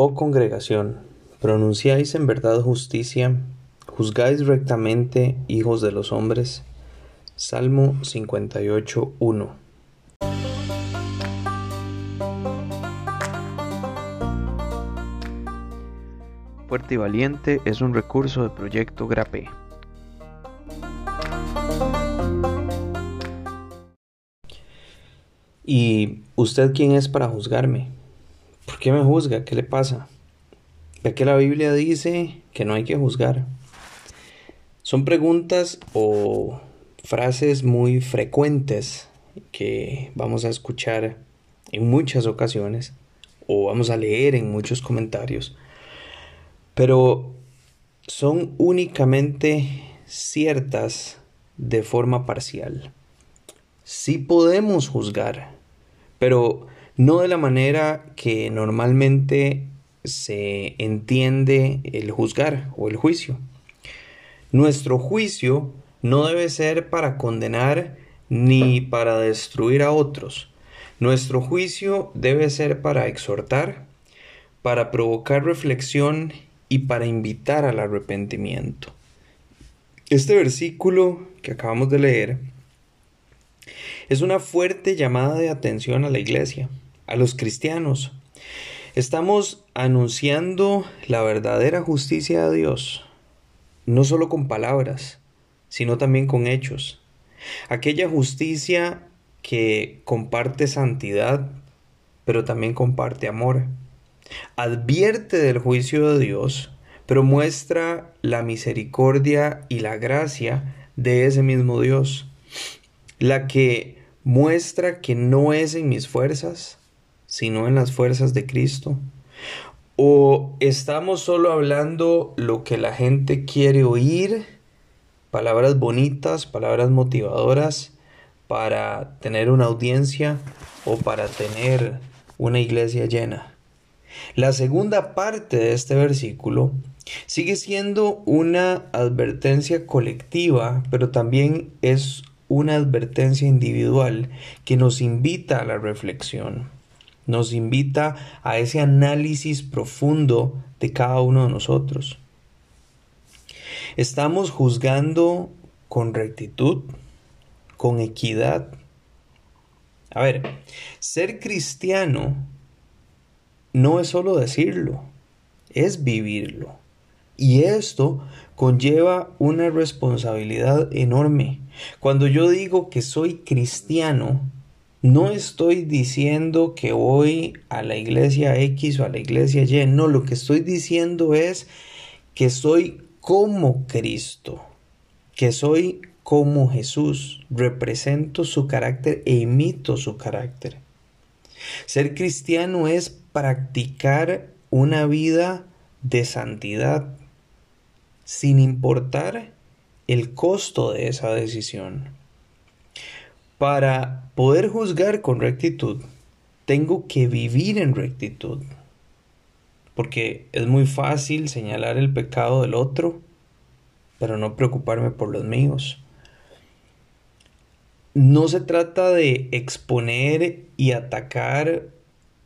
oh congregación, pronunciáis en verdad justicia, juzgáis rectamente, hijos de los hombres. Salmo 58, 1. Fuerte y Valiente es un recurso de Proyecto Grape. ¿Y usted quién es para juzgarme? ¿Por qué me juzga? ¿Qué le pasa? Ya que la Biblia dice que no hay que juzgar. Son preguntas o frases muy frecuentes que vamos a escuchar en muchas ocasiones o vamos a leer en muchos comentarios, pero son únicamente ciertas de forma parcial. Sí podemos juzgar, pero no de la manera que normalmente se entiende el juzgar o el juicio. Nuestro juicio no debe ser para condenar ni para destruir a otros. Nuestro juicio debe ser para exhortar, para provocar reflexión y para invitar al arrepentimiento. Este versículo que acabamos de leer es una fuerte llamada de atención a la iglesia a los cristianos. Estamos anunciando la verdadera justicia de Dios, no solo con palabras, sino también con hechos. Aquella justicia que comparte santidad, pero también comparte amor. Advierte del juicio de Dios, pero muestra la misericordia y la gracia de ese mismo Dios, la que muestra que no es en mis fuerzas, sino en las fuerzas de Cristo? ¿O estamos solo hablando lo que la gente quiere oír? Palabras bonitas, palabras motivadoras para tener una audiencia o para tener una iglesia llena. La segunda parte de este versículo sigue siendo una advertencia colectiva, pero también es una advertencia individual que nos invita a la reflexión nos invita a ese análisis profundo de cada uno de nosotros. Estamos juzgando con rectitud, con equidad. A ver, ser cristiano no es solo decirlo, es vivirlo. Y esto conlleva una responsabilidad enorme. Cuando yo digo que soy cristiano, no estoy diciendo que voy a la iglesia X o a la iglesia Y, no, lo que estoy diciendo es que soy como Cristo, que soy como Jesús, represento su carácter e imito su carácter. Ser cristiano es practicar una vida de santidad, sin importar el costo de esa decisión. Para poder juzgar con rectitud, tengo que vivir en rectitud. Porque es muy fácil señalar el pecado del otro, pero no preocuparme por los míos. No se trata de exponer y atacar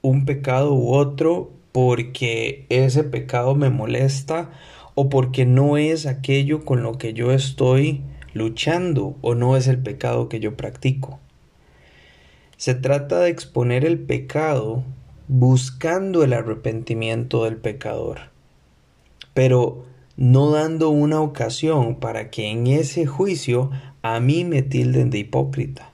un pecado u otro porque ese pecado me molesta o porque no es aquello con lo que yo estoy luchando o no es el pecado que yo practico. Se trata de exponer el pecado buscando el arrepentimiento del pecador, pero no dando una ocasión para que en ese juicio a mí me tilden de hipócrita.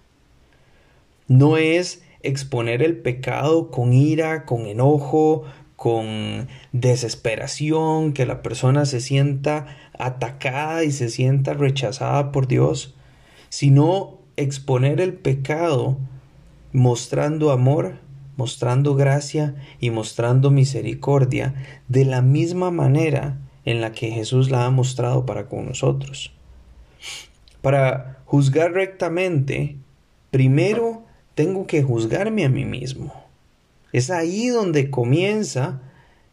No es exponer el pecado con ira, con enojo, con desesperación, que la persona se sienta atacada y se sienta rechazada por Dios, sino exponer el pecado mostrando amor, mostrando gracia y mostrando misericordia de la misma manera en la que Jesús la ha mostrado para con nosotros. Para juzgar rectamente, primero tengo que juzgarme a mí mismo. Es ahí donde comienza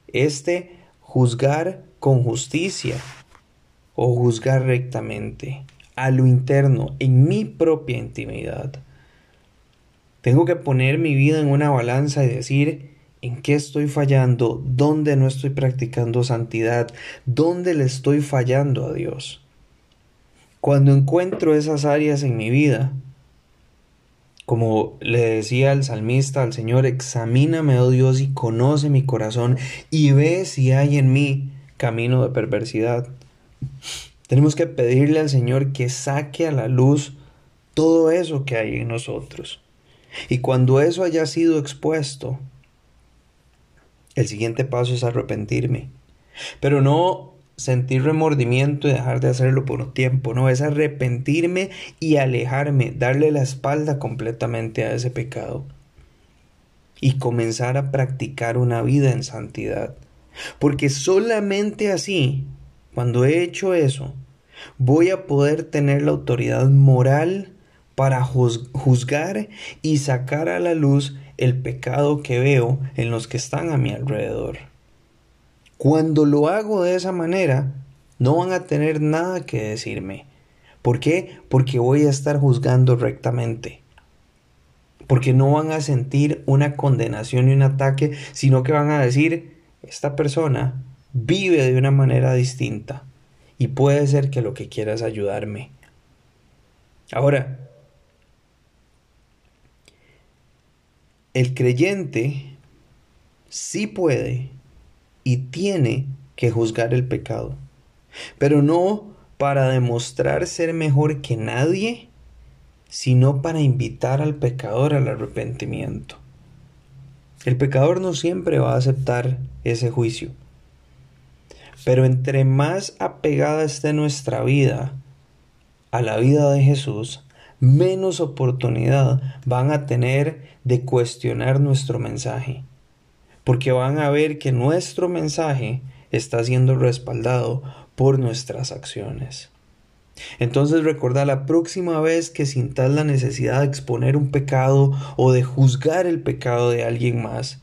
este juzgar con justicia o juzgar rectamente a lo interno, en mi propia intimidad. Tengo que poner mi vida en una balanza y decir, en qué estoy fallando, dónde no estoy practicando santidad, dónde le estoy fallando a Dios. Cuando encuentro esas áreas en mi vida, como le decía el salmista al Señor, examíname, oh Dios, y conoce mi corazón y ve si hay en mí camino de perversidad. Tenemos que pedirle al Señor que saque a la luz todo eso que hay en nosotros. Y cuando eso haya sido expuesto, el siguiente paso es arrepentirme. Pero no sentir remordimiento y dejar de hacerlo por un tiempo, no, es arrepentirme y alejarme, darle la espalda completamente a ese pecado y comenzar a practicar una vida en santidad. Porque solamente así, cuando he hecho eso, voy a poder tener la autoridad moral para juzgar y sacar a la luz el pecado que veo en los que están a mi alrededor. Cuando lo hago de esa manera, no van a tener nada que decirme. ¿Por qué? Porque voy a estar juzgando rectamente. Porque no van a sentir una condenación y un ataque, sino que van a decir, esta persona vive de una manera distinta y puede ser que lo que quiera es ayudarme. Ahora, el creyente sí puede y tiene que juzgar el pecado, pero no para demostrar ser mejor que nadie, sino para invitar al pecador al arrepentimiento. El pecador no siempre va a aceptar ese juicio, pero entre más apegada esté nuestra vida a la vida de Jesús, menos oportunidad van a tener de cuestionar nuestro mensaje, porque van a ver que nuestro mensaje está siendo respaldado por nuestras acciones. Entonces recuerda la próxima vez que sintas la necesidad de exponer un pecado o de juzgar el pecado de alguien más,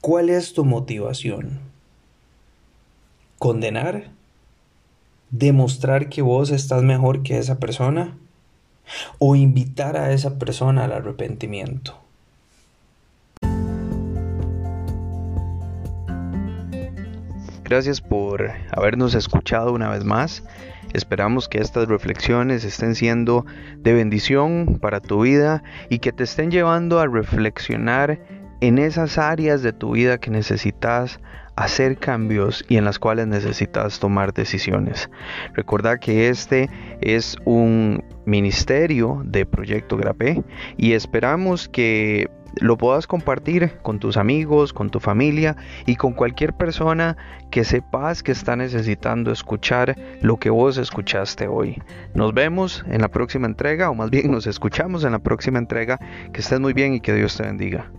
¿cuál es tu motivación? ¿Condenar? ¿Demostrar que vos estás mejor que esa persona? o invitar a esa persona al arrepentimiento. Gracias por habernos escuchado una vez más. Esperamos que estas reflexiones estén siendo de bendición para tu vida y que te estén llevando a reflexionar en esas áreas de tu vida que necesitas hacer cambios y en las cuales necesitas tomar decisiones. Recuerda que este es un ministerio de Proyecto Grapé y esperamos que lo puedas compartir con tus amigos, con tu familia y con cualquier persona que sepas que está necesitando escuchar lo que vos escuchaste hoy. Nos vemos en la próxima entrega o más bien nos escuchamos en la próxima entrega. Que estés muy bien y que Dios te bendiga.